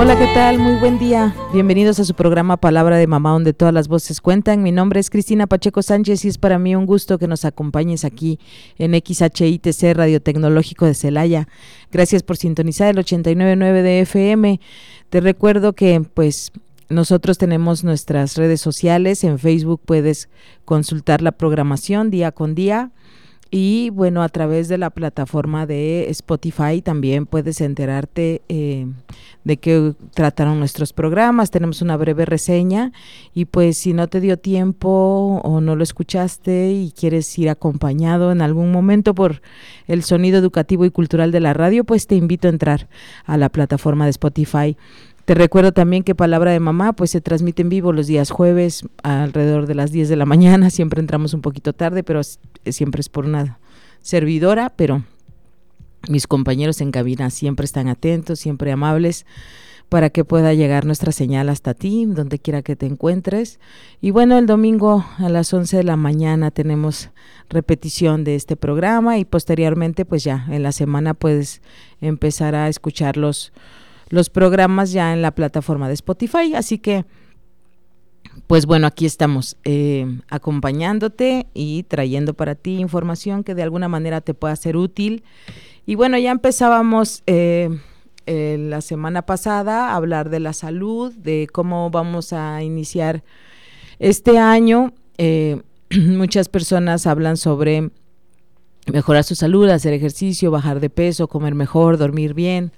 Hola, ¿qué tal? Muy buen día. Bienvenidos a su programa Palabra de Mamá, donde todas las voces cuentan. Mi nombre es Cristina Pacheco Sánchez y es para mí un gusto que nos acompañes aquí en XHITC Radio Tecnológico de Celaya. Gracias por sintonizar el 899 de FM. Te recuerdo que, pues, nosotros tenemos nuestras redes sociales. En Facebook puedes consultar la programación día con día. Y bueno, a través de la plataforma de Spotify también puedes enterarte eh, de qué trataron nuestros programas. Tenemos una breve reseña y pues si no te dio tiempo o no lo escuchaste y quieres ir acompañado en algún momento por el sonido educativo y cultural de la radio, pues te invito a entrar a la plataforma de Spotify. Te recuerdo también que Palabra de Mamá pues se transmite en vivo los días jueves alrededor de las 10 de la mañana. Siempre entramos un poquito tarde, pero siempre es por una servidora, pero mis compañeros en cabina siempre están atentos, siempre amables para que pueda llegar nuestra señal hasta ti, donde quiera que te encuentres. Y bueno, el domingo a las 11 de la mañana tenemos repetición de este programa y posteriormente pues ya en la semana puedes empezar a escuchar los programas ya en la plataforma de Spotify. Así que, pues bueno, aquí estamos eh, acompañándote y trayendo para ti información que de alguna manera te pueda ser útil. Y bueno, ya empezábamos eh, eh, la semana pasada a hablar de la salud, de cómo vamos a iniciar este año. muchas personas hablan sobre mejorar su salud, hacer ejercicio, bajar de peso, comer mejor, dormir bien.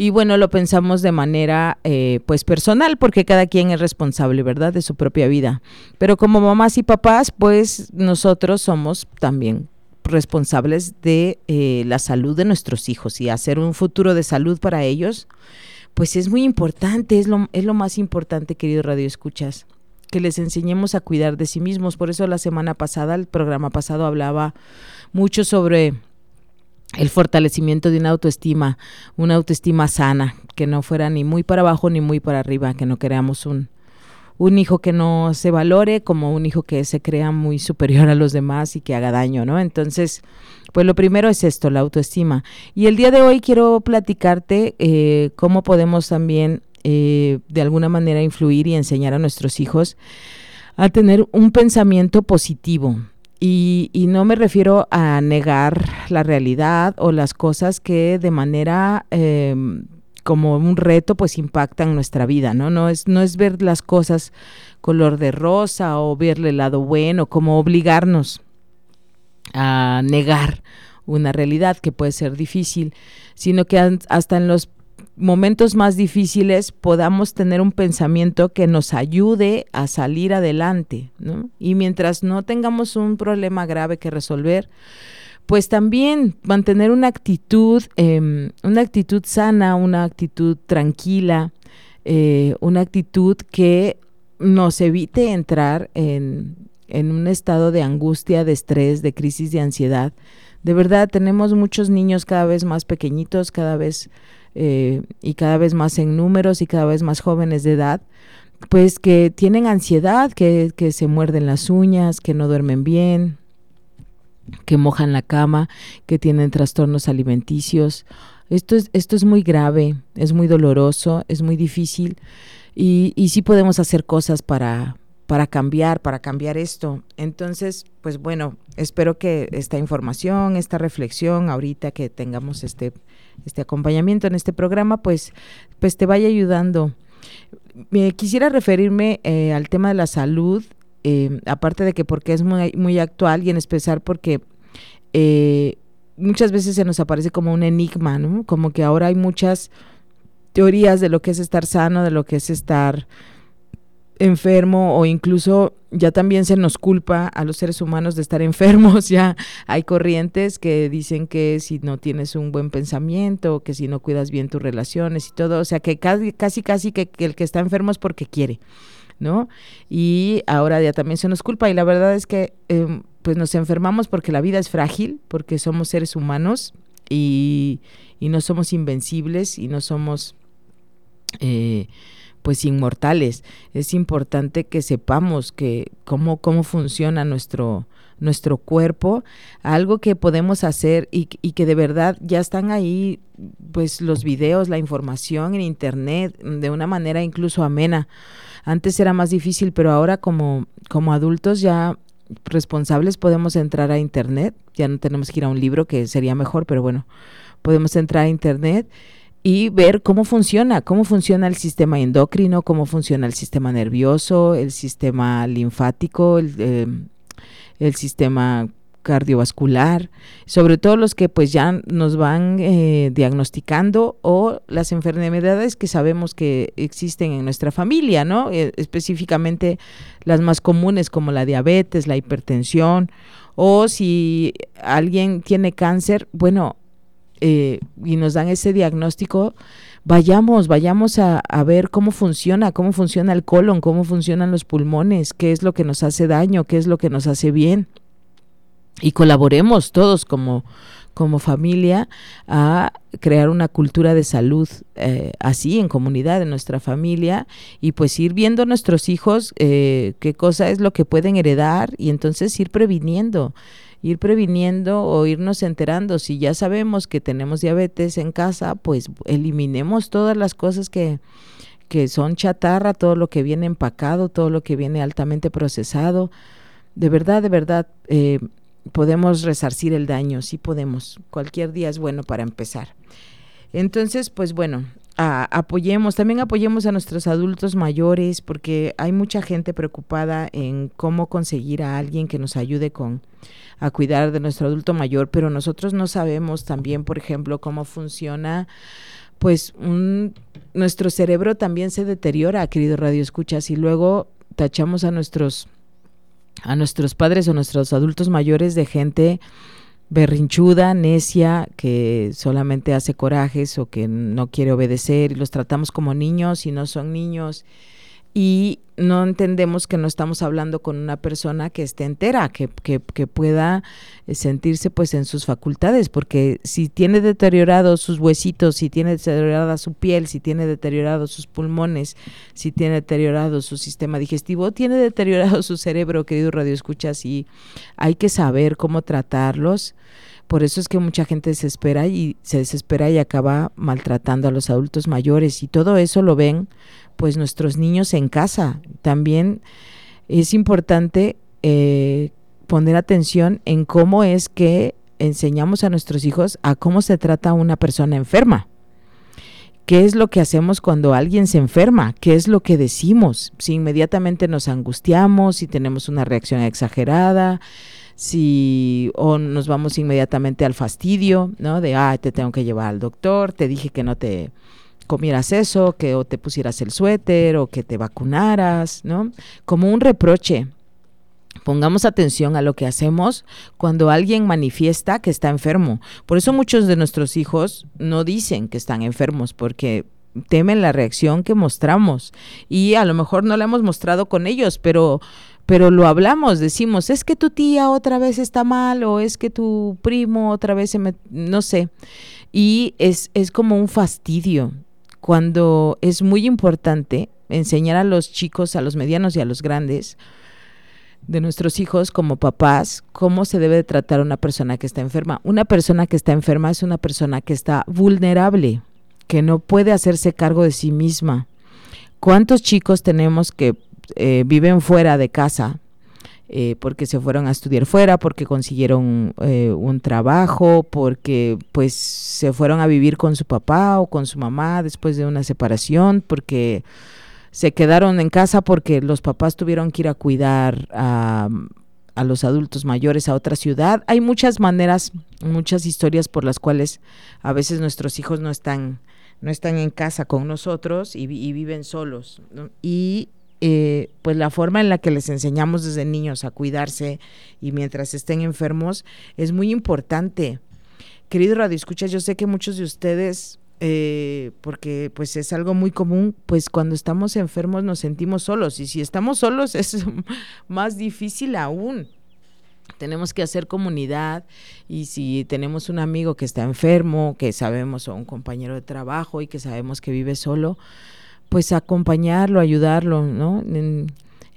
Y bueno, lo pensamos de manera eh, pues personal, porque cada quien es responsable, ¿verdad?, de su propia vida. Pero como mamás y papás, pues nosotros somos también responsables de eh, la salud de nuestros hijos y hacer un futuro de salud para ellos, pues es muy importante, es lo, es lo más importante, querido Radio Escuchas, que les enseñemos a cuidar de sí mismos. Por eso la semana pasada, el programa pasado hablaba mucho sobre el fortalecimiento de una autoestima, una autoestima sana, que no fuera ni muy para abajo ni muy para arriba, que no queramos un, un hijo que no se valore como un hijo que se crea muy superior a los demás y que haga daño, ¿no? Entonces, pues lo primero es esto, la autoestima. Y el día de hoy quiero platicarte eh, cómo podemos también eh, de alguna manera influir y enseñar a nuestros hijos a tener un pensamiento positivo, y, y, no me refiero a negar la realidad o las cosas que de manera em, como un reto pues impactan nuestra vida, ¿no? No es, no es ver las cosas color de rosa o verle el lado bueno, como obligarnos a negar una realidad que puede ser difícil, sino que hasta en los momentos más difíciles podamos tener un pensamiento que nos ayude a salir adelante, ¿no? Y mientras no tengamos un problema grave que resolver, pues también mantener una actitud, em, una actitud sana, una actitud tranquila, eh, una actitud que nos evite entrar en, en un estado de angustia, de estrés, de crisis de ansiedad. De verdad, tenemos muchos niños cada vez más pequeñitos, cada vez eh, y cada vez más en números y cada vez más jóvenes de edad, pues que tienen ansiedad, que, que se muerden las uñas, que no duermen bien, que mojan la cama, que tienen trastornos alimenticios. Esto es, esto es muy grave, es muy doloroso, es muy difícil y, y sí podemos hacer cosas para, para cambiar, para cambiar esto. Entonces, pues bueno, espero que esta información, esta reflexión, ahorita que tengamos este este acompañamiento en este programa, pues, pues te vaya ayudando. Me quisiera referirme eh, al tema de la salud, eh, aparte de que porque es muy, muy actual y en especial porque eh, muchas veces se nos aparece como un enigma, ¿no? Como que ahora hay muchas teorías de lo que es estar sano, de lo que es estar enfermo o incluso ya también se nos culpa a los seres humanos de estar enfermos, ya hay corrientes que dicen que si no tienes un buen pensamiento, que si no cuidas bien tus relaciones y todo, o sea que casi casi, casi que, el que está enfermo es porque quiere, ¿no? Y ahora ya también se nos culpa y la verdad es que em, pues nos enfermamos porque la vida es frágil, porque somos seres humanos y, y no somos invencibles y no somos... Eh, pues inmortales. Es importante que sepamos que cómo, cómo funciona nuestro, nuestro cuerpo, algo que podemos hacer y, que de verdad ya están ahí, pues los videos, la información en internet, de una manera incluso amena. Antes era más difícil, pero ahora como, como adultos ya responsables podemos entrar a internet, ya no tenemos que ir a un libro que sería mejor, pero bueno, podemos entrar a internet y ver cómo funciona, cómo funciona el sistema endocrino, cómo funciona el sistema nervioso, el sistema linfático, el, eh, sistema cardiovascular, sobre todo los que pues ya nos van eh, diagnosticando o las enfermedades que sabemos que existen en nuestra familia, ¿no? Eh, específicamente las más comunes como la diabetes, la hipertensión o si alguien tiene cáncer, bueno, eh, y nos dan ese diagnóstico, vayamos, vayamos a, a, ver cómo funciona, cómo funciona el colon, cómo funcionan los pulmones, qué es lo que nos hace daño, qué es lo que nos hace bien. Y colaboremos todos como, como familia a crear una cultura de salud eh, así en comunidad, en nuestra familia, y pues ir viendo a nuestros hijos eh, qué cosa es lo que pueden heredar y entonces ir previniendo ir previniendo o irnos enterando. Si ya sabemos que tenemos diabetes en casa, pues eliminemos todas las cosas que, que son chatarra, todo lo que viene empacado, todo lo que viene altamente procesado. De verdad, de verdad, eh, podemos resarcir el daño, sí podemos. Cualquier día es bueno para empezar. Entonces, pues bueno, apoyemos, también apoyemos a nuestros adultos mayores, porque hay mucha gente preocupada en cómo conseguir a alguien que nos ayude con a cuidar de nuestro adulto mayor, pero nosotros no sabemos también, por ejemplo, cómo funciona pues un, nuestro cerebro también se deteriora, querido Radio Escuchas, y luego tachamos a nuestros a nuestros padres o nuestros adultos mayores de gente berrinchuda, necia, que solamente hace corajes o que no quiere obedecer y los tratamos como niños y no son niños y no entendemos que no estamos hablando con una persona que esté entera, que, que, que, pueda eh, sentirse pues en sus facultades, porque si tiene deteriorados sus huesitos, si tiene deteriorada su piel, si tiene deteriorados sus pulmones, si tiene deteriorado su sistema digestivo, tiene deteriorado su cerebro, querido Radio Escuchas, y hay que saber cómo tratarlos. Por eso es que mucha gente desespera y se desespera y acaba maltratando a los adultos mayores y todo eso lo ven pues nuestros niños en casa. También es importante eh, poner atención en cómo es que enseñamos a nuestros hijos a cómo se trata una persona enferma. ¿Qué es lo que hacemos cuando alguien se enferma? ¿Qué es lo que decimos? Si inmediatamente nos angustiamos, si tenemos una reacción exagerada, si o nos vamos inmediatamente al fastidio, ¿no? De, ah, te tengo que llevar al doctor, te dije que no te comieras eso, que o te pusieras el suéter o que te vacunaras, ¿no? Como un reproche. Pongamos atención a lo que hacemos cuando alguien manifiesta que está enfermo. Por eso muchos de nuestros hijos no dicen que están enfermos porque temen la reacción que mostramos y a lo mejor no la hemos mostrado con ellos, pero pero lo hablamos, decimos, es que tu tía otra vez está mal o es que tu primo otra vez se me no sé. Y es es como un fastidio cuando es muy importante enseñar a los chicos, a los medianos y a los grandes de nuestros hijos como papás cómo se debe tratar a una persona que está enferma. Una persona que está enferma es una persona que está vulnerable, que no puede hacerse cargo de sí misma. ¿Cuántos chicos tenemos que eh, viven fuera de casa eh, porque se fueron a estudiar fuera, porque consiguieron eh, un trabajo, porque pues se fueron a vivir con su papá o con su mamá después de una separación, porque se quedaron en casa porque los papás tuvieron que ir a cuidar a, a los adultos mayores a otra ciudad. Hay muchas maneras, muchas historias por las cuales a veces nuestros hijos no están, no están en casa con nosotros y, viven solos. Y eh, pues la forma en la que les enseñamos desde niños a cuidarse y mientras estén enfermos es muy importante. Querido Radio Escuchas, yo sé que muchos de ustedes, eh, porque pues es algo muy común, pues cuando estamos enfermos nos sentimos solos y si estamos solos es más difícil aún. Tenemos que hacer comunidad y si tenemos un amigo que está enfermo, que sabemos, o un compañero de trabajo y que sabemos que vive solo, pues acompañarlo, ayudarlo, ¿no?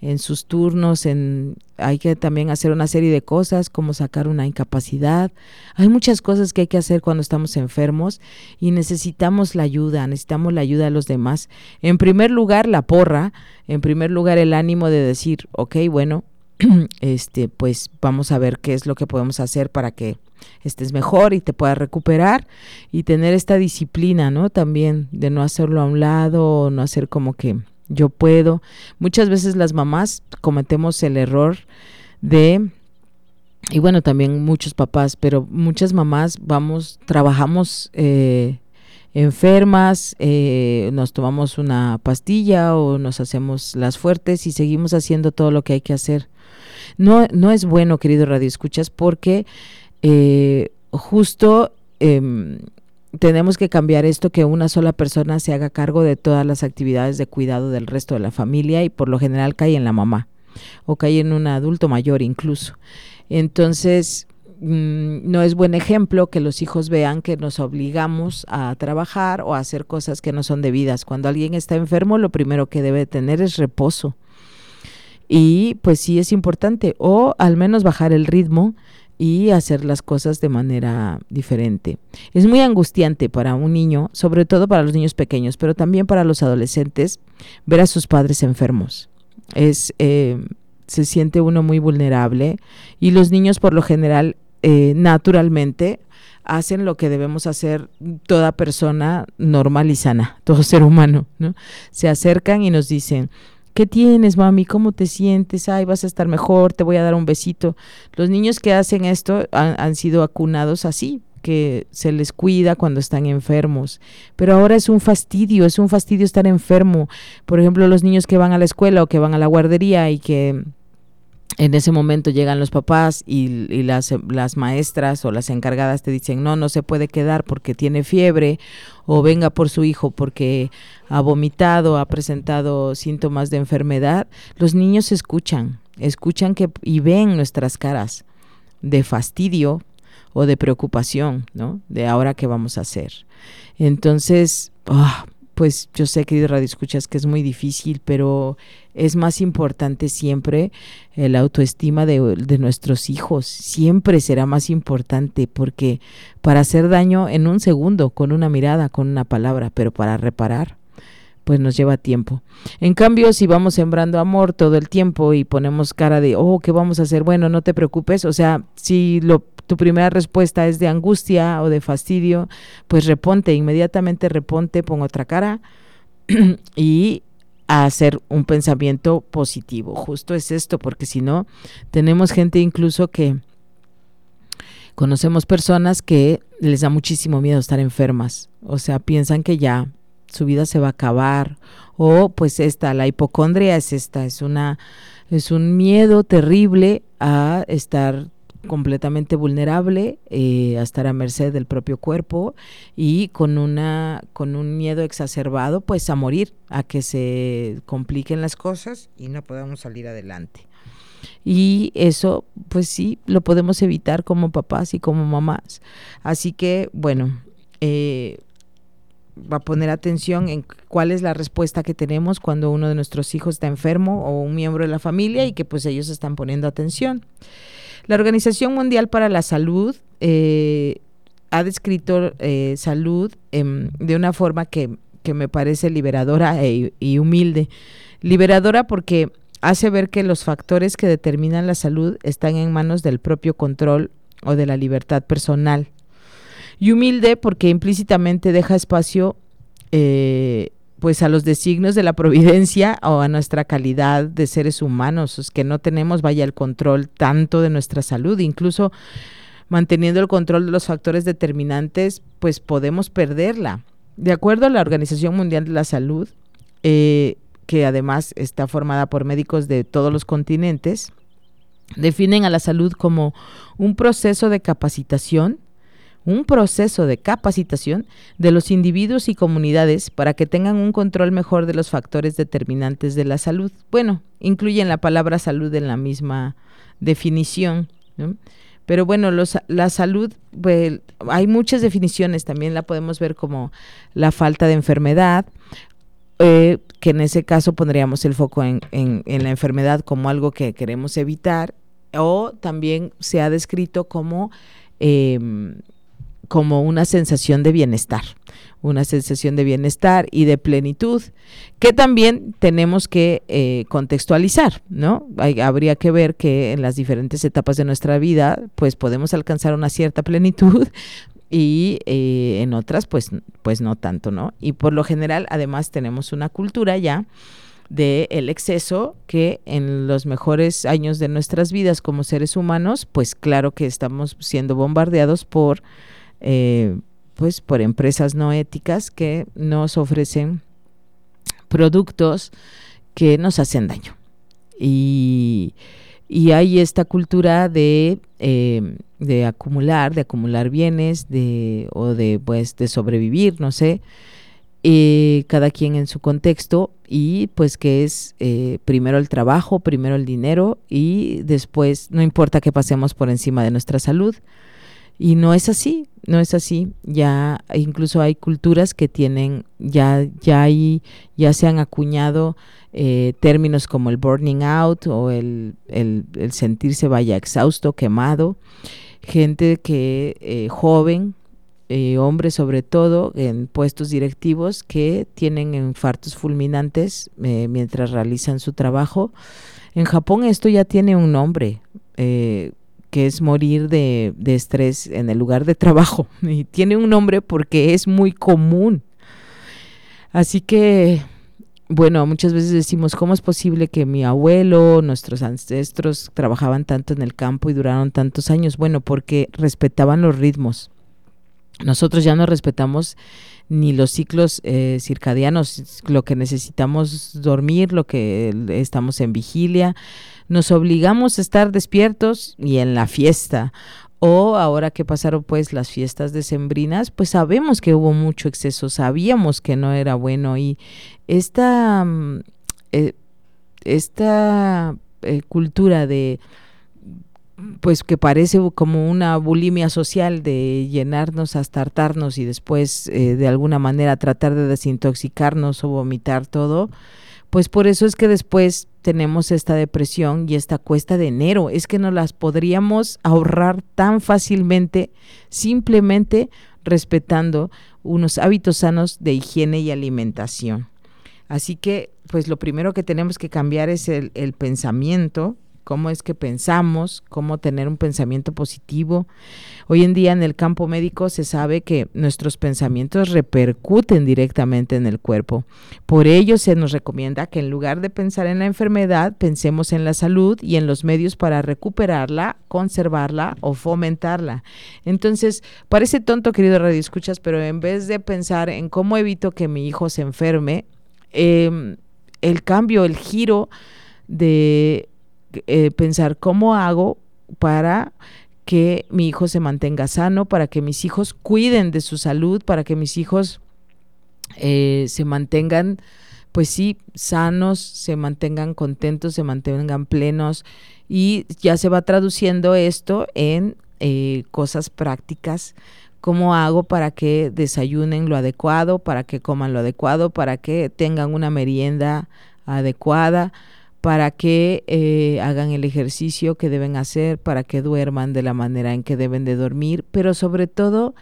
En, sus turnos, en, hay que también hacer una serie de cosas como sacar una incapacidad. Hay muchas cosas que hay que hacer cuando estamos enfermos y necesitamos la ayuda, necesitamos la ayuda de los demás. En primer lugar, la porra, en primer lugar, el ánimo de decir, ok, bueno, este, pues vamos a ver qué es lo que podemos hacer para que estés mejor y te puedas recuperar y tener esta disciplina, ¿no? También de no hacerlo a un lado, no hacer como que yo puedo. Muchas veces las mamás cometemos el error de y bueno, también muchos papás, pero muchas mamás vamos, trabajamos eh, enfermas, eh, nos tomamos una pastilla o nos hacemos las fuertes y seguimos haciendo todo lo que hay que hacer. No, no es bueno, querido Radio Escuchas, porque eh, justo em, tenemos que cambiar esto, que una sola persona se haga cargo de todas las actividades de cuidado del resto de la familia y por lo general cae en la mamá o cae en un adulto mayor incluso. Entonces, mm, no es buen ejemplo que los hijos vean que nos obligamos a trabajar o a hacer cosas que no son debidas. Cuando alguien está enfermo, lo primero que debe tener es reposo. Y pues sí es importante, o al menos bajar el ritmo y hacer las cosas de manera diferente. Es muy angustiante para un niño, sobre todo para los niños pequeños, pero también para los adolescentes, ver a sus padres enfermos. Es, eh, se siente uno muy vulnerable y los niños por lo general, eh, naturalmente, hacen lo que debemos hacer toda persona normal y sana, todo ser humano, ¿no? Se acercan y nos dicen, ¿Qué tienes, mami? ¿Cómo te sientes? Ay, vas a estar mejor, te voy a dar un besito. Los niños que hacen esto han, sido acunados así, que se les cuida cuando están enfermos. Pero ahora es un fastidio, es un fastidio estar enfermo. Por ejemplo, los niños que van a la escuela o que van a la guardería y que en ese momento llegan los papás y, las, las, maestras o las encargadas te dicen, no, no se puede quedar porque tiene fiebre o venga por su hijo porque ha vomitado, ha presentado síntomas de enfermedad. Los niños escuchan, escuchan que, y ven nuestras caras de fastidio o de preocupación, ¿no? De ahora qué vamos a hacer. Entonces, ah, pues yo sé, querido Radio Escuchas, que es muy difícil, pero es más importante siempre la autoestima de, de, nuestros hijos. Siempre será más importante porque para hacer daño en un segundo, con una mirada, con una palabra, pero para reparar, pues nos lleva tiempo. En cambio, si vamos sembrando amor todo el tiempo y ponemos cara de, oh, ¿qué vamos a hacer? Bueno, no te preocupes. O sea, si tu primera respuesta es de angustia o de fastidio, pues reponte, inmediatamente reponte, pon otra cara y a hacer un pensamiento positivo. Justo es esto, porque si no, tenemos gente incluso que conocemos personas que les da muchísimo miedo estar enfermas, o sea, piensan que ya su vida se va a acabar o pues esta la hipocondria es esta, es una es un miedo terrible a estar completamente vulnerable eh, a estar a merced del propio cuerpo y con una con un miedo exacerbado pues a morir a que se compliquen las cosas y no podamos salir adelante. Y eso pues sí lo podemos evitar como papás y como mamás. Así que bueno eh, a poner atención en cuál es la respuesta que tenemos cuando uno de nuestros hijos está enfermo o un miembro de la familia y que pues ellos están poniendo atención. La Organización Mundial para la Salud eh, ha descrito eh, salud em, de una forma que, me parece liberadora e, y humilde. Liberadora porque hace ver que los factores que determinan la salud están en manos del propio control o de la libertad personal. Y humilde porque implícitamente deja espacio eh, pues a los designios de la providencia o a nuestra calidad de seres humanos, es que no tenemos vaya el control tanto de nuestra salud, incluso manteniendo el control de los factores determinantes, pues podemos perderla. De acuerdo a la Organización Mundial de la Salud, eh, que además está formada por médicos de todos los continentes, definen a la salud como un proceso de capacitación, un proceso de capacitación de los individuos y comunidades para que tengan un control mejor de los factores determinantes de la salud. Bueno, incluyen la palabra salud en la misma definición. Pero bueno, la salud, pues, hay muchas definiciones, también la podemos ver como la falta de enfermedad, eh, que en ese caso pondríamos el foco en, la enfermedad como algo que queremos evitar, o también se ha descrito como em, como una sensación de bienestar, una sensación de bienestar y de plenitud que también tenemos que eh, contextualizar, ¿no? habría que ver que en las diferentes etapas de nuestra vida, pues podemos alcanzar una cierta plenitud y eh, en otras, pues, pues no tanto, ¿no? Y por lo general, además, tenemos una cultura ya de el exceso que en los mejores años de nuestras vidas como seres humanos, pues claro que estamos siendo bombardeados por eh, pues por empresas no éticas que nos ofrecen productos que nos hacen daño. Y, hay esta cultura de, eh, de acumular, de acumular bienes, de, o de pues de sobrevivir, no sé, eh, cada quien en su contexto, y pues que es primero el trabajo, primero el dinero, y después no importa que pasemos por encima de nuestra salud. Y no es así, no es así. Ya incluso hay culturas que tienen, ya, ya hay, ya se han acuñado eh, términos como el burning out o el, el, sentirse vaya exhausto, quemado. Gente que eh, joven, eh, hombres sobre todo, en puestos directivos que tienen infartos fulminantes mientras realizan su trabajo. En Japón esto ya tiene un nombre que es morir de, estrés en el lugar de trabajo. Y tiene un nombre porque es muy común. Así que, bueno, muchas veces decimos, ¿cómo es posible que mi abuelo, nuestros ancestros trabajaban tanto en el campo y duraron tantos años? Bueno, porque respetaban los ritmos. Nosotros ya no respetamos ni los ciclos eh, circadianos, lo que necesitamos dormir, lo que estamos en vigilia, nos obligamos a estar despiertos y en la fiesta. O ahora que pasaron pues las fiestas decembrinas, pues sabemos que hubo mucho exceso, sabíamos que no era bueno y esta, mm, eh, esta eh, cultura de pues que parece como una bulimia social de llenarnos hasta hartarnos y después eh, de alguna manera tratar de desintoxicarnos o vomitar todo, pues por eso es que después tenemos esta depresión y esta cuesta de enero. Es que no las podríamos ahorrar tan fácilmente simplemente respetando unos hábitos sanos de higiene y alimentación. Así que, pues lo primero que tenemos que cambiar es el, el pensamiento, cómo es que pensamos, cómo tener un pensamiento positivo. Hoy en día en el campo médico se sabe que nuestros pensamientos repercuten directamente en el cuerpo. Por ello se nos recomienda que en lugar de pensar en la enfermedad, pensemos en la salud y en los medios para recuperarla, conservarla o fomentarla. Entonces, parece tonto, querido Radio Escuchas, pero en vez de pensar en cómo evito que mi hijo se enferme, em, el cambio, el giro de eh, pensar cómo hago para que mi hijo se mantenga sano, para que mis hijos cuiden de su salud, para que mis hijos eh, se mantengan, pues sí, sanos, se mantengan contentos, se mantengan plenos y ya se va traduciendo esto en eh, cosas prácticas. ¿Cómo hago para que desayunen lo adecuado, para que coman lo adecuado, para que tengan una merienda adecuada? Para que eh, hagan el ejercicio que deben hacer, para que duerman de la manera en que deben de dormir, pero sobre todo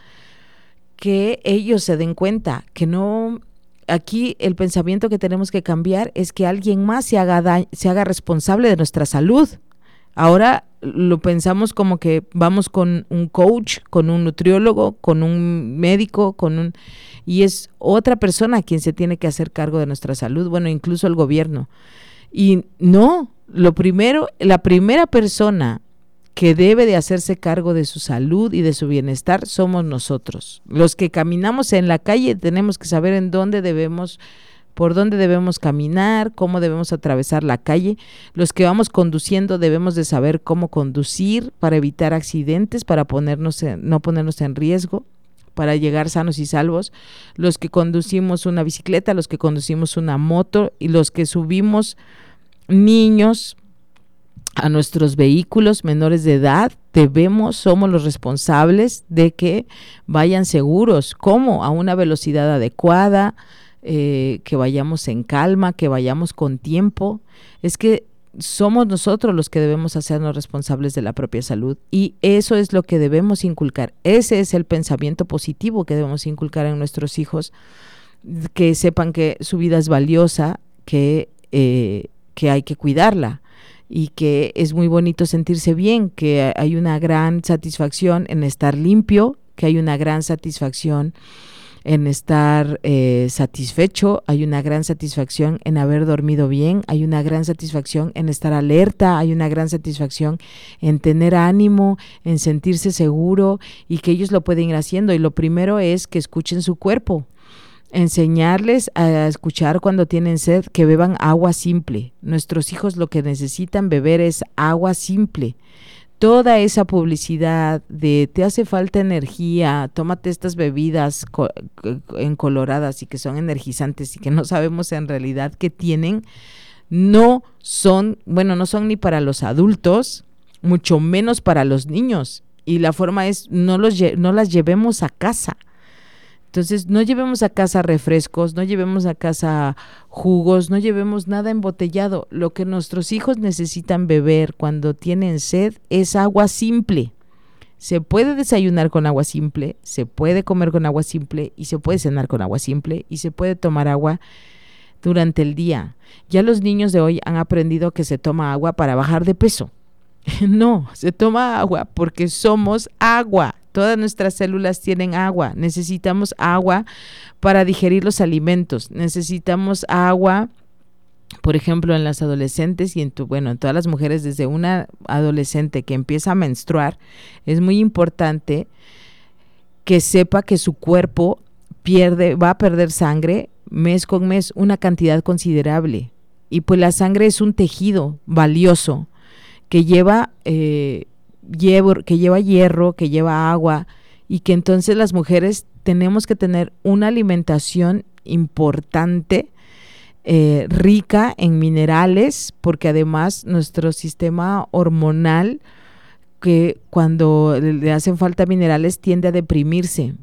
que ellos se den cuenta que no aquí el pensamiento que tenemos que cambiar es que alguien más se haga se haga responsable de nuestra salud. Ahora lo pensamos como que vamos con un coach, con un nutriólogo, con un médico, con un y es otra persona quien se tiene que hacer cargo de nuestra salud, bueno, incluso el gobierno. Y no, lo primero, la primera persona que debe de hacerse cargo de su salud y de su bienestar somos nosotros. Los que caminamos en la calle tenemos que saber en dónde debemos por dónde debemos caminar, cómo debemos atravesar la calle. Los que vamos conduciendo debemos de saber cómo conducir para evitar accidentes, para ponernos no ponernos en riesgo para llegar sanos y salvos, los que conducimos una bicicleta, los que conducimos una moto y los que subimos niños a nuestros vehículos menores de edad, debemos, somos los responsables de que vayan seguros. ¿Cómo? A una velocidad adecuada, eh, que vayamos en calma, que vayamos con tiempo. Es que somos nosotros los que debemos hacernos responsables de la propia salud y eso es lo que debemos inculcar. Ese es el pensamiento positivo que debemos inculcar en nuestros hijos, que sepan que su vida es valiosa, que, eh, que hay que cuidarla y que es muy bonito sentirse bien, que hay una gran satisfacción en estar limpio, que hay una gran satisfacción en estar eh, satisfecho, hay una gran satisfacción en haber dormido bien, hay una gran satisfacción en estar alerta, hay una gran satisfacción en tener ánimo, en sentirse seguro y que ellos lo pueden ir haciendo. Y lo primero es que escuchen su cuerpo enseñarles a escuchar cuando tienen sed, que beban agua simple. Nuestros hijos lo que necesitan beber es agua simple. Toda esa publicidad de te hace falta energía, tómate estas bebidas encoloradas y que son energizantes y que no sabemos en realidad qué tienen, no son, bueno, no son ni para los adultos, mucho menos para los niños. Y la forma es, no, los, no las llevemos a casa entonces, no llevemos a casa refrescos, no llevemos a casa jugos, no llevemos nada embotellado. Lo que nuestros hijos necesitan beber cuando tienen sed es agua simple. Se puede desayunar con agua simple, se puede comer con agua simple y se puede cenar con agua simple y se puede tomar agua durante el día. Ya los niños de hoy han aprendido que se toma agua para bajar de peso. No, se toma agua porque somos agua. Todas nuestras células tienen agua. Necesitamos agua para digerir los alimentos. Necesitamos agua, por ejemplo, en las adolescentes y en tu, bueno, en todas las mujeres desde una adolescente que empieza a menstruar, es muy importante que sepa que su cuerpo pierde, va a perder sangre mes con mes una cantidad considerable. Y pues la sangre es un tejido valioso que lleva eh, que lleva hierro, que lleva agua y que entonces las mujeres tenemos que tener una alimentación importante, eh, rica en minerales, porque además nuestro sistema hormonal, que cuando le hacen falta minerales tiende a deprimirse.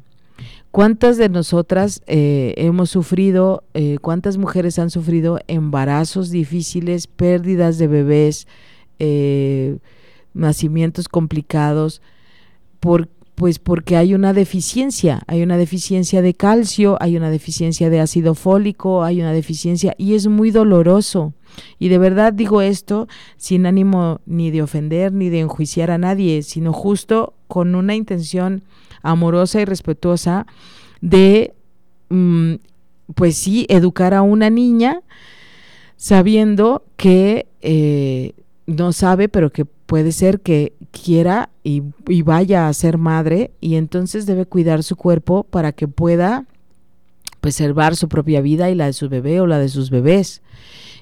¿Cuántas de nosotras eh, hemos sufrido, eh, cuántas mujeres han sufrido embarazos difíciles, pérdidas de bebés, nacimientos complicados, por, pues porque hay una deficiencia, hay una deficiencia de calcio, hay una deficiencia de ácido fólico, hay una deficiencia y es muy doloroso. Y de verdad digo esto sin ánimo ni de ofender ni de enjuiciar a nadie, sino justo con una intención amorosa y respetuosa de, mm, pues sí, educar a una niña sabiendo que eh, no sabe, pero que puede ser que quiera y, vaya a ser madre y entonces debe cuidar su cuerpo para que pueda preservar su propia vida y la de su bebé o la de sus bebés.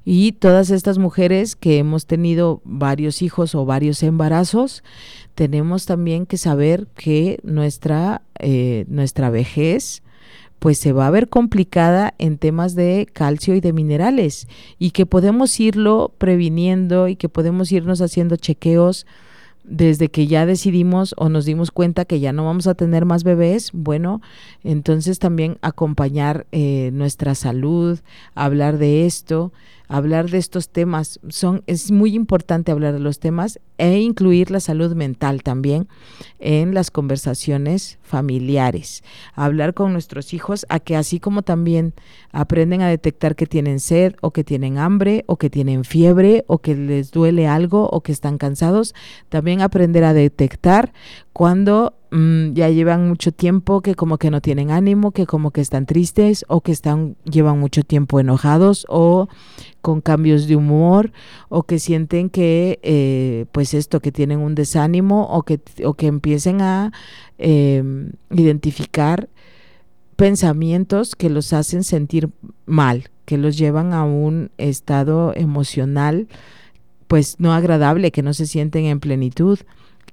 Y todas estas mujeres que hemos tenido varios hijos o varios embarazos, tenemos también que saber que nuestra, eh, nuestra vejez pues se va a ver complicada en temas de calcio y de minerales y que podemos irlo previniendo y que podemos irnos haciendo chequeos desde que ya decidimos o nos dimos cuenta que ya no vamos a tener más bebés, bueno, entonces también acompañar eh, nuestra salud, hablar de esto, hablar de estos temas. Son, es muy importante hablar de los temas e incluir la salud mental también en las conversaciones familiares. Hablar con nuestros hijos a que así como también aprenden a detectar que tienen sed o que tienen hambre o que tienen fiebre o que les duele algo o que están cansados, también aprender a detectar cuando mm, ya llevan mucho tiempo que como que no tienen ánimo, que como que están tristes o que están llevan mucho tiempo enojados o con cambios de humor o que sienten que eh, pues esto que tienen un desánimo o que, o que empiecen a em, identificar pensamientos que los hacen sentir mal, que los llevan a un estado emocional pues no agradable, que no se sienten en plenitud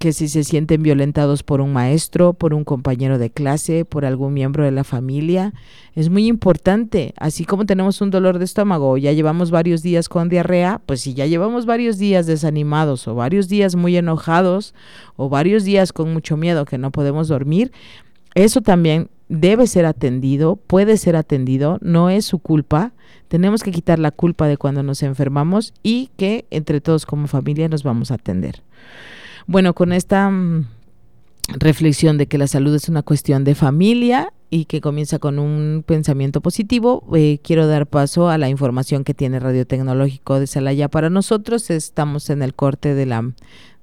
que si se sienten violentados por un maestro, por un compañero de clase, por algún miembro de la familia, es muy importante. Así como tenemos un dolor de estómago, ya llevamos varios días con diarrea, pues si ya llevamos varios días desanimados o varios días muy enojados o varios días con mucho miedo que no podemos dormir, eso también debe ser atendido, puede ser atendido, no es su culpa. Tenemos que quitar la culpa de cuando nos enfermamos y que entre todos como familia nos vamos a atender. Bueno, con esta mm, reflexión de que la salud es una cuestión de familia y que comienza con un pensamiento positivo, eh, quiero dar paso a la información que tiene Radio Tecnológico de Salaya para nosotros. Estamos en el corte de la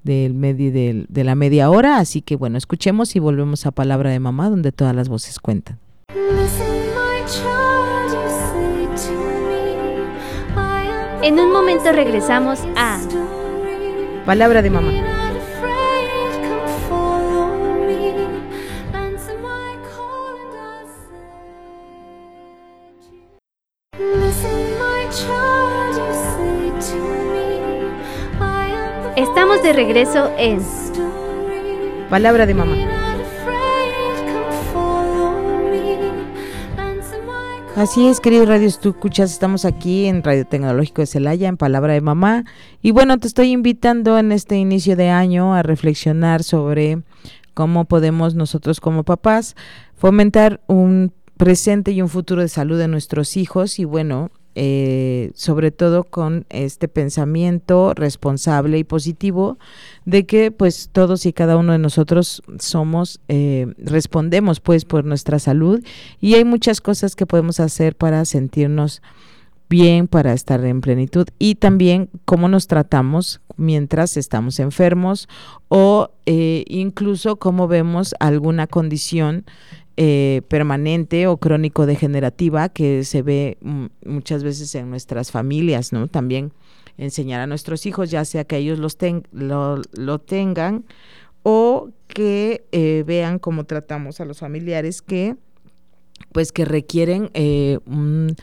del medio de la media hora, así que bueno, escuchemos y volvemos a Palabra de Mamá, donde todas las voces cuentan. En un momento regresamos a Palabra de Mamá. Estamos de regreso en Palabra de Mamá. Así es, querido Radio tú escuchas, estamos aquí en Radio Tecnológico de Celaya, en Palabra de Mamá. Y bueno, te estoy invitando en este inicio de año a reflexionar sobre cómo podemos nosotros como papás fomentar un presente y un futuro de salud de nuestros hijos. Y bueno, eh, sobre todo con este pensamiento responsable y positivo de que pues todos y cada uno de nosotros somos, eh, respondemos pues por nuestra salud y hay muchas cosas que podemos hacer para sentirnos bien, para estar en plenitud y también cómo nos tratamos mientras estamos enfermos o eh, incluso cómo vemos alguna condición eh, permanente o crónico degenerativa que se ve muchas veces en nuestras familias, ¿no? También enseñar a nuestros hijos, ya sea que ellos los lo, tengan o que eh, vean cómo tratamos a los familiares que pues que requieren eh, un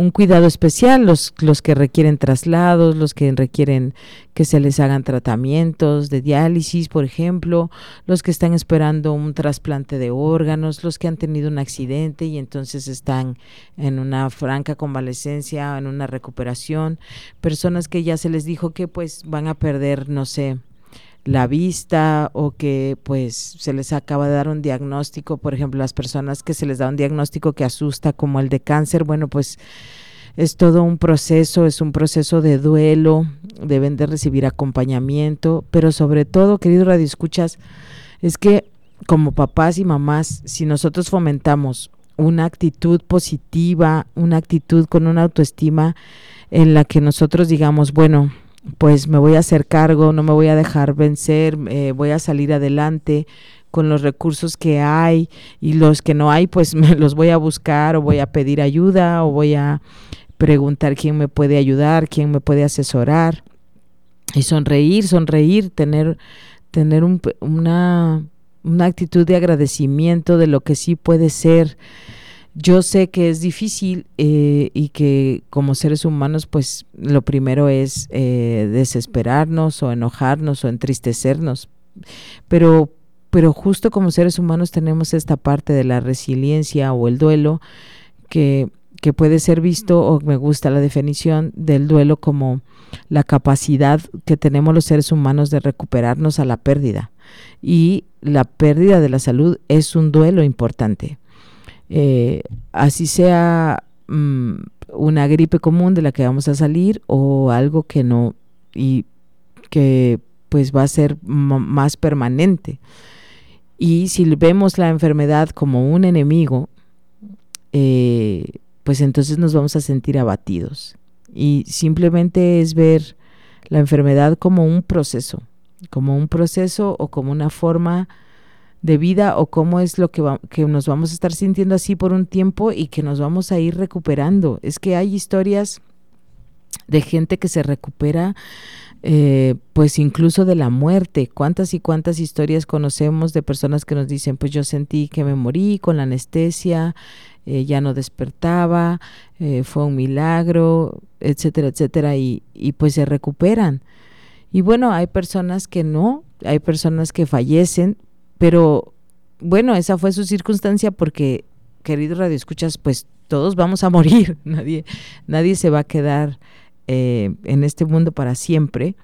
un cuidado especial, los, los que requieren traslados, los que requieren que se les hagan tratamientos de diálisis, por ejemplo, los que están esperando un trasplante de órganos, los que han tenido un accidente y entonces están en una franca convalecencia, en una recuperación, personas que ya se les dijo que pues van a perder, no sé, la vista o que pues se les acaba de dar un diagnóstico, por ejemplo, las personas que se les da un diagnóstico que asusta como el de cáncer, bueno, pues es todo un proceso, es un proceso de duelo, deben de recibir acompañamiento, pero sobre todo, querido Radio Escuchas, es que como papás y mamás, si nosotros fomentamos una actitud positiva, una actitud con una autoestima en la que nosotros digamos, bueno, pues me voy a hacer cargo, no me voy a dejar vencer, eh, voy a salir adelante con los recursos que hay y los que no hay, pues me los voy a buscar o voy a pedir ayuda o voy a preguntar quién me puede ayudar, quién me puede asesorar y sonreír, sonreír, tener, tener una, una actitud de agradecimiento de lo que sí puede ser yo sé que es difícil eh, y que como seres humanos, pues lo primero es eh, desesperarnos o enojarnos o entristecernos, pero, pero justo como seres humanos tenemos esta parte de la resiliencia o el duelo que, que puede ser visto, o me gusta la definición del duelo como la capacidad que tenemos los seres humanos de recuperarnos a la pérdida. Y la pérdida de la salud es un duelo importante eh, así sea mm, una gripe común de la que vamos a salir o algo que no y que pues va a ser más permanente. Y si vemos la enfermedad como un enemigo, eh, pues entonces nos vamos a sentir abatidos. Y simplemente es ver la enfermedad como un proceso, como un proceso o como una forma de vida o cómo es lo que, que nos vamos a estar sintiendo así por un tiempo y que nos vamos a ir recuperando. Es que hay historias de gente que se recupera eh, pues incluso de la muerte. ¿Cuántas y cuántas historias conocemos de personas que nos dicen, pues yo sentí que me morí con la anestesia, eh, ya no despertaba, eh, fue un milagro, etcétera, etcétera, y, y pues se recuperan. Y bueno, hay personas que no, hay personas que fallecen, pero bueno, esa fue su circunstancia porque, querido Radio Escuchas, pues todos vamos a morir, nadie, nadie se va a quedar eh, en este mundo para siempre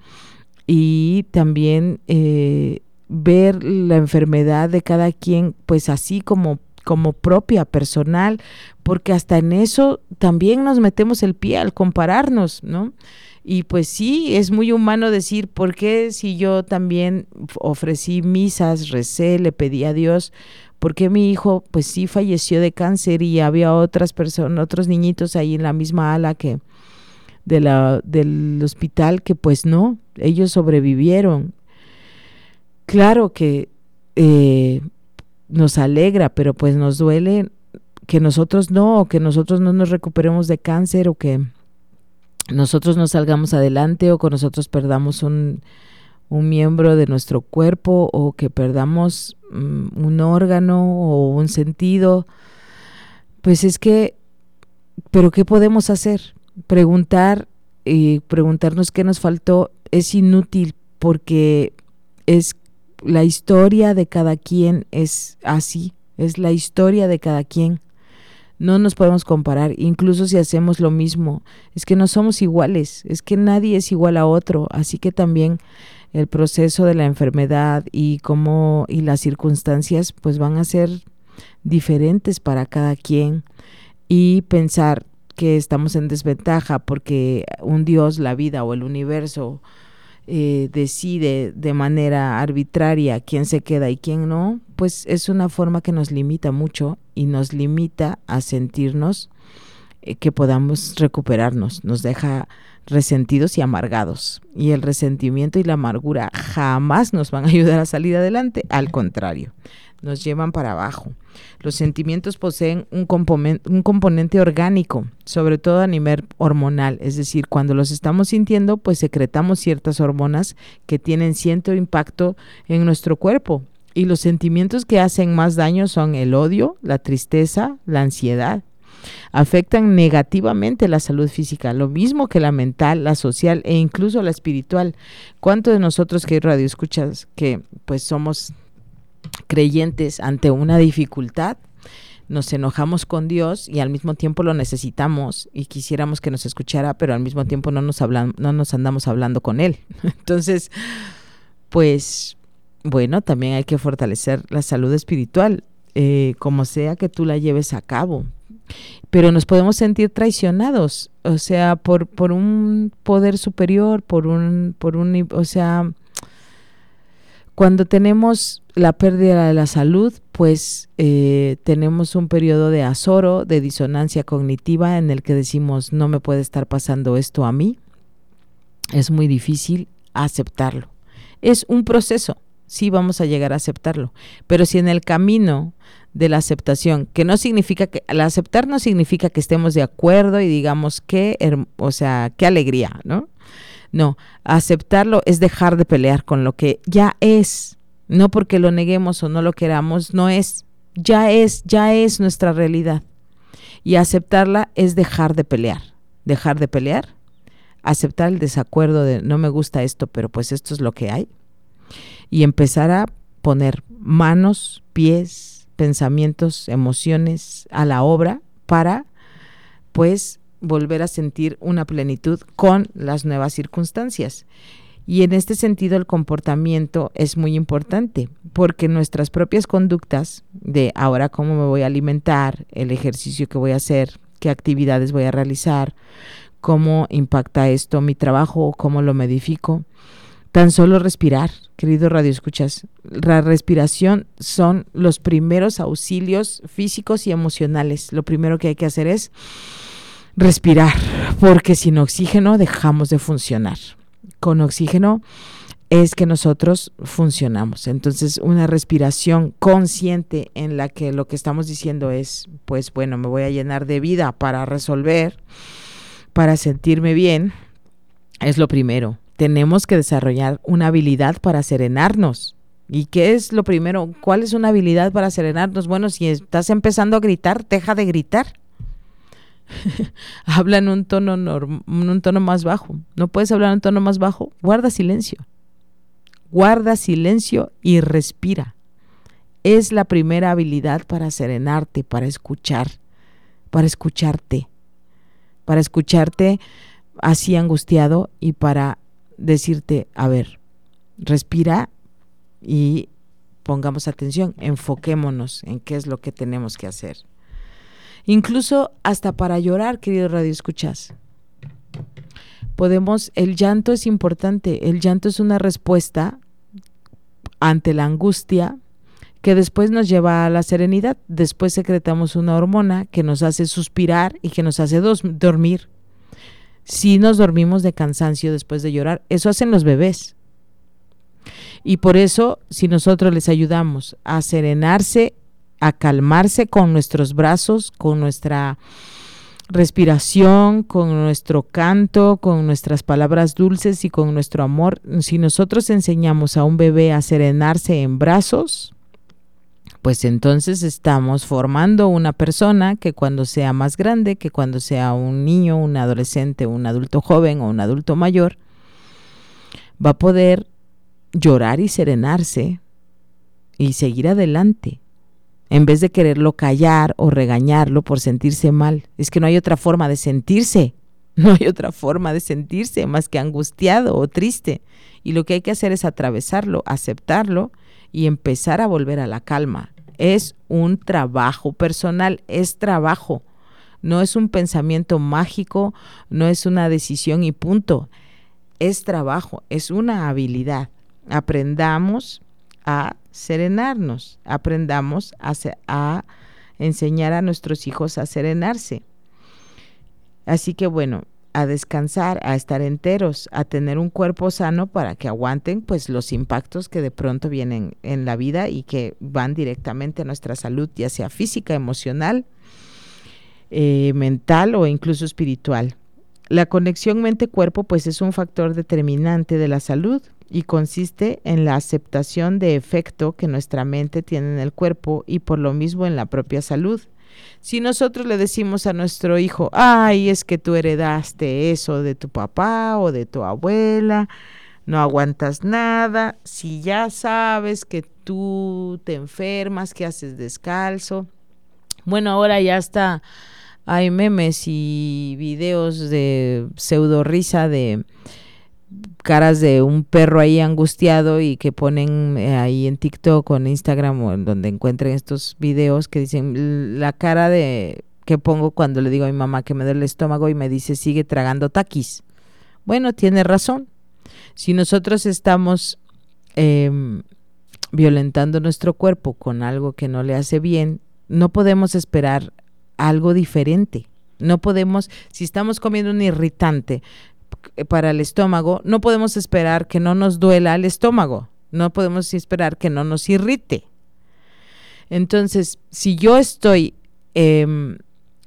y también eh, ver la enfermedad de cada quien pues así como como propia, personal, porque hasta en eso también nos metemos el pie al compararnos, ¿no? Y pues sí, es muy humano decir, ¿por qué si yo también ofrecí misas, recé, le pedí a Dios, ¿por qué mi hijo pues sí falleció de cáncer y había otras personas, otros niñitos ahí en la misma ala que, de la, del hospital que pues no, ellos sobrevivieron. Claro que eh, nos alegra, pero pues nos duele que nosotros no, o que nosotros no nos recuperemos de cáncer, o que nosotros no salgamos adelante, o que nosotros perdamos un, un miembro de nuestro cuerpo, o que perdamos mm, un órgano o un sentido. Pues es que, pero ¿qué podemos hacer? preguntar y preguntarnos qué nos faltó es inútil porque es la historia de cada quien es así, es la historia de cada quien. No nos podemos comparar, incluso si hacemos lo mismo. Es que no somos iguales, es que nadie es igual a otro, así que también el proceso de la enfermedad y cómo y las circunstancias pues van a ser diferentes para cada quien y pensar que estamos en desventaja porque un Dios, la vida o el universo eh, decide de manera arbitraria quién se queda y quién no, pues es una forma que nos limita mucho y nos limita a sentirnos eh, que podamos recuperarnos, nos deja resentidos y amargados. Y el resentimiento y la amargura jamás nos van a ayudar a salir adelante, al contrario, nos llevan para abajo. Los sentimientos poseen un, un componente orgánico, sobre todo a nivel hormonal, es decir, cuando los estamos sintiendo, pues secretamos ciertas hormonas que tienen cierto impacto en nuestro cuerpo. Y los sentimientos que hacen más daño son el odio, la tristeza, la ansiedad. Afectan negativamente la salud física, lo mismo que la mental, la social e incluso la espiritual. ¿Cuántos de nosotros que radio escuchas que pues somos creyentes ante una dificultad, nos enojamos con Dios y al mismo tiempo lo necesitamos y quisiéramos que nos escuchara, pero al mismo tiempo no nos, hablan, no nos andamos hablando con Él. Entonces, pues bueno, también hay que fortalecer la salud espiritual, eh, como sea que tú la lleves a cabo. Pero nos podemos sentir traicionados, o sea, por, por un poder superior, por un, por un, o sea, cuando tenemos la pérdida de la salud, pues eh, tenemos un periodo de azoro, de disonancia cognitiva en el que decimos no me puede estar pasando esto a mí. Es muy difícil aceptarlo. Es un proceso, sí vamos a llegar a aceptarlo, pero si en el camino de la aceptación, que no significa que, al aceptar no significa que estemos de acuerdo y digamos qué, o sea, qué alegría, ¿no? No, aceptarlo es dejar de pelear con lo que ya es, no porque lo neguemos o no lo queramos, no es, ya es, ya es nuestra realidad. Y aceptarla es dejar de pelear, dejar de pelear, aceptar el desacuerdo de no me gusta esto, pero pues esto es lo que hay. Y empezar a poner manos, pies, pensamientos, emociones a la obra para pues volver a sentir una plenitud con las nuevas circunstancias. Y en este sentido el comportamiento es muy importante porque nuestras propias conductas de ahora cómo me voy a alimentar, el ejercicio que voy a hacer, qué actividades voy a realizar, cómo impacta esto mi trabajo, cómo lo modifico. Tan solo respirar, querido Radio Escuchas, la respiración son los primeros auxilios físicos y emocionales. Lo primero que hay que hacer es respirar, porque sin oxígeno dejamos de funcionar. Con oxígeno es que nosotros funcionamos. Entonces, una respiración consciente en la que lo que estamos diciendo es, pues bueno, me voy a llenar de vida para resolver, para sentirme bien, es lo primero. Tenemos que desarrollar una habilidad para serenarnos. ¿Y qué es lo primero? ¿Cuál es una habilidad para serenarnos? Bueno, si estás empezando a gritar, deja de gritar. Habla en un tono un tono más bajo. ¿No puedes hablar en un tono más bajo? Guarda silencio. Guarda silencio y respira. Es la primera habilidad para serenarte, para escuchar, para escucharte, para escucharte así angustiado y para decirte, a ver, respira y pongamos atención, enfoquémonos en qué es lo que tenemos que hacer. Incluso hasta para llorar, querido Radio Escuchas. Podemos, el llanto es importante, el llanto es una respuesta ante la angustia que después nos lleva a la serenidad. Después secretamos una hormona que nos hace suspirar y que nos hace dormir. Si nos dormimos de cansancio después de llorar, eso hacen los bebés. Y por eso, si nosotros les ayudamos a serenarse, a calmarse con nuestros brazos, con nuestra respiración, con nuestro canto, con nuestras palabras dulces y con nuestro amor, si nosotros enseñamos a un bebé a serenarse en brazos, pues entonces estamos formando una persona que cuando sea más grande, que cuando sea un niño, un adolescente, un adulto joven o un adulto mayor, va a poder llorar y serenarse y seguir adelante, en vez de quererlo callar o regañarlo por sentirse mal. Es que no hay otra forma de sentirse, no hay otra forma de sentirse más que angustiado o triste. Y lo que hay que hacer es atravesarlo, aceptarlo y empezar a volver a la calma. Es un trabajo personal, es trabajo. No es un pensamiento mágico, no es una decisión y punto. Es trabajo, es una habilidad aprendamos a serenarnos, aprendamos a, enseñar a nuestros hijos a serenarse. Así que bueno, a descansar, a estar enteros, a tener un cuerpo sano para que aguanten pues los impactos que de pronto vienen en la vida y que van directamente a nuestra salud, ya sea física, emocional, eh, mental o incluso espiritual. La conexión mente-cuerpo pues es un factor determinante de la salud y consiste en la aceptación de efecto que nuestra mente tiene en el cuerpo y por lo mismo en la propia salud. Si nosotros le decimos a nuestro hijo, ay, es que tú heredaste eso de tu papá o de tu abuela, no aguantas nada, si ya sabes que tú te enfermas, que haces descalzo, bueno, ahora ya está, hay memes y videos de pseudo risa de caras de un perro ahí angustiado y que ponen eh, ahí en TikTok o en Instagram o en donde encuentren estos videos que dicen la cara de que pongo cuando le digo a mi mamá que me duele el estómago y me dice sigue tragando taquis. Bueno, tiene razón. Si nosotros estamos em, violentando nuestro cuerpo con algo que no le hace bien, no podemos esperar algo diferente. No podemos, si estamos comiendo un irritante, para el estómago, no podemos esperar que no nos duela el estómago, no podemos esperar que no nos irrite. Entonces, si yo estoy em,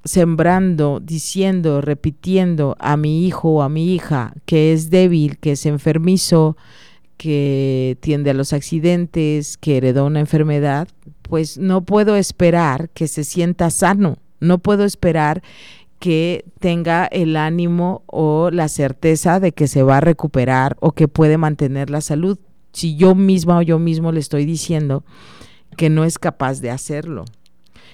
sembrando, diciendo, repitiendo a mi hijo o a mi hija que es débil, que es enfermizo, que tiende a los accidentes, que heredó una enfermedad, pues no puedo esperar que se sienta sano, no puedo esperar que tenga el ánimo o la certeza de que se va a recuperar o que puede mantener la salud. Si yo misma o yo mismo le estoy diciendo que no es capaz de hacerlo.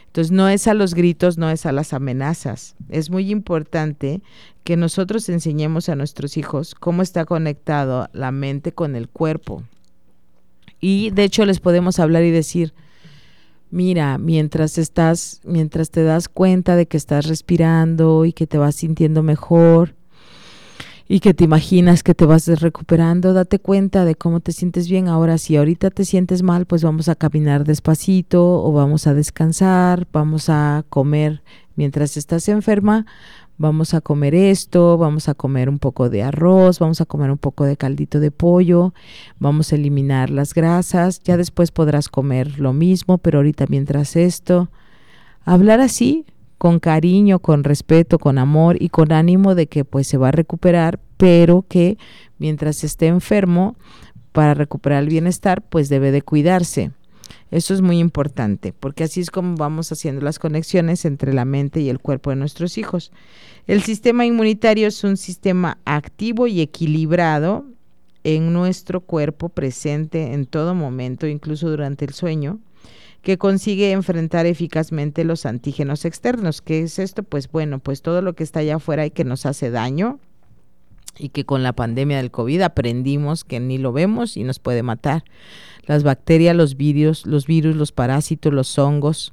Entonces no es a los gritos, no es a las amenazas. Es muy importante que nosotros enseñemos a nuestros hijos cómo está conectado la mente con el cuerpo. Y de hecho les podemos hablar y decir, Mira, mientras estás, mientras te das cuenta de que estás respirando y que te vas sintiendo mejor y que te imaginas que te vas recuperando, date cuenta de cómo te sientes bien. Ahora, si ahorita te sientes mal, pues vamos a caminar despacito o vamos a descansar, vamos a comer mientras estás enferma, vamos a comer esto, vamos a comer un poco de arroz, vamos a comer un poco de caldito de pollo, vamos a eliminar las grasas, ya después podrás comer lo mismo, pero ahorita mientras esto, hablar así con cariño, con respeto, con amor y con ánimo de que pues se va a recuperar, pero que mientras esté enfermo, para recuperar el bienestar, pues debe de cuidarse. Eso es muy importante, porque así es como vamos haciendo las conexiones entre la mente y el cuerpo de nuestros hijos. El sistema inmunitario es un sistema activo y equilibrado en nuestro cuerpo presente en todo momento, incluso durante el sueño, que consigue enfrentar eficazmente los antígenos externos. ¿Qué es esto? Pues bueno, pues todo lo que está allá afuera y que nos hace daño y que con la pandemia del COVID aprendimos que ni lo vemos y nos puede matar. Las bacterias, los virus, los virus, los parásitos, los hongos,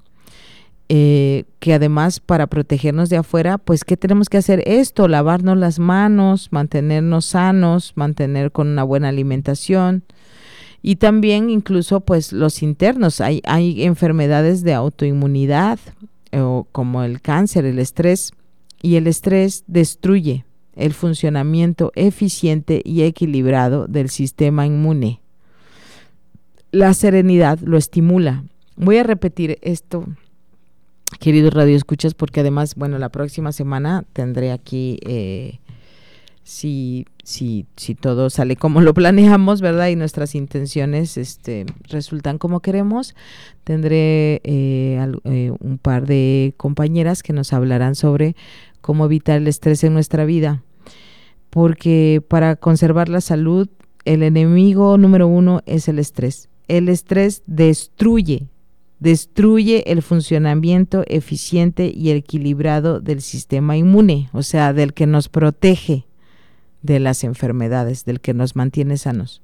eh, que además para protegernos de afuera, pues ¿qué tenemos que hacer? Esto, lavarnos las manos, mantenernos sanos, mantener con una buena alimentación y también incluso pues los internos. Hay, hay enfermedades de autoinmunidad o como el cáncer, el estrés y el estrés destruye el funcionamiento eficiente y equilibrado del sistema inmune. La serenidad lo estimula. Voy a repetir esto queridos radioescuchas, porque además, bueno, la próxima semana tendré aquí, eh, si, si, si todo sale como lo planeamos, ¿verdad? Y nuestras intenciones este, resultan como queremos, tendré eh, eh, un par de compañeras que nos hablarán sobre cómo evitar el estrés en nuestra vida. Porque para conservar la salud, el enemigo número uno es el estrés. El estrés destruye destruye el funcionamiento eficiente y equilibrado del sistema inmune, o sea, del que nos protege de las enfermedades, del que nos mantiene sanos.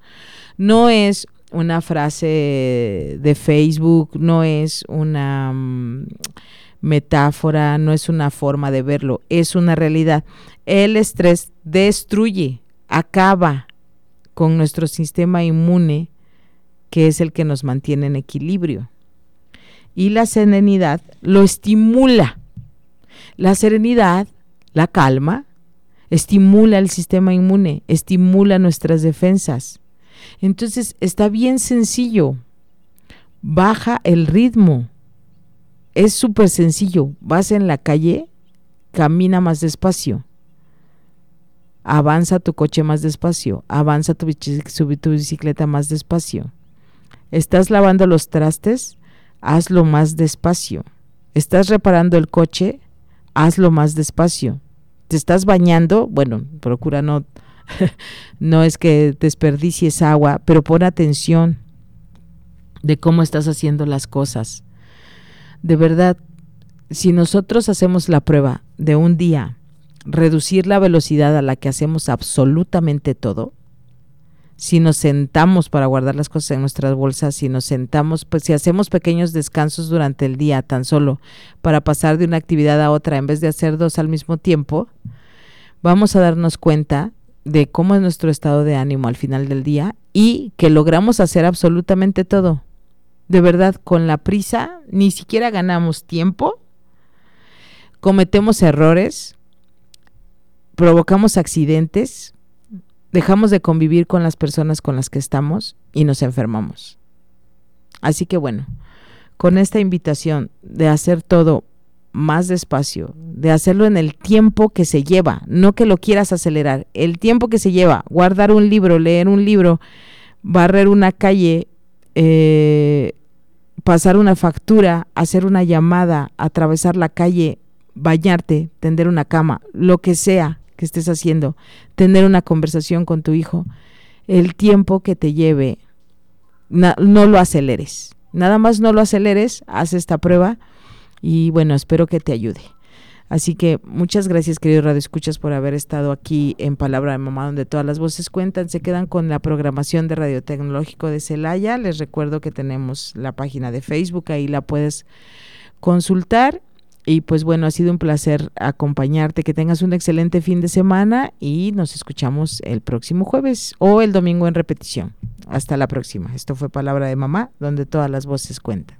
No es una frase de Facebook, no es una mm, metáfora, no es una forma de verlo, es una realidad. El estrés destruye, acaba con nuestro sistema inmune, que es el que nos mantiene en equilibrio y la serenidad lo estimula. La serenidad, la calma, estimula el sistema inmune, estimula nuestras defensas. Entonces está bien sencillo. Baja el ritmo. Es súper sencillo. Vas en la calle, camina más despacio. Avanza tu coche más despacio. Avanza tu, bicicleta más despacio. Estás lavando los trastes, hazlo más despacio. ¿Estás reparando el coche? Hazlo más despacio. ¿Te estás bañando? Bueno, procura no, no es que desperdicies agua, pero pon atención de cómo estás haciendo las cosas. De verdad, si nosotros hacemos la prueba de un día, reducir la velocidad a la que hacemos absolutamente todo, si nos sentamos para guardar las cosas en nuestras bolsas, si nos sentamos, pues si hacemos pequeños descansos durante el día tan solo para pasar de una actividad a otra en vez de hacer dos al mismo tiempo, vamos a darnos cuenta de cómo es nuestro estado de ánimo al final del día y que logramos hacer absolutamente todo. De verdad, con la prisa ni siquiera ganamos tiempo, cometemos errores, provocamos accidentes, dejamos de convivir con las personas con las que estamos y nos enfermamos. Así que bueno, con esta invitación de hacer todo más despacio, de hacerlo en el tiempo que se lleva, no que lo quieras acelerar, el tiempo que se lleva, guardar un libro, leer un libro, barrer una calle, eh, pasar una factura, hacer una llamada, atravesar la calle, bañarte, tender una cama, lo que sea, que estés haciendo, tener una conversación con tu hijo, el tiempo que te lleve, no lo aceleres. Nada más no lo aceleres, haz esta prueba y bueno, espero que te ayude. Así que muchas gracias, querido Radio Escuchas, por haber estado aquí en Palabra de Mamá, donde todas las voces cuentan. Se quedan con la programación de Radio Tecnológico de Celaya. Les recuerdo que tenemos la página de Facebook, ahí la puedes consultar y pues bueno, ha sido un placer acompañarte, que tengas un excelente fin de semana y nos escuchamos el próximo jueves o el domingo en repetición. Hasta la próxima. Esto fue Palabra de Mamá, donde todas las voces cuentan.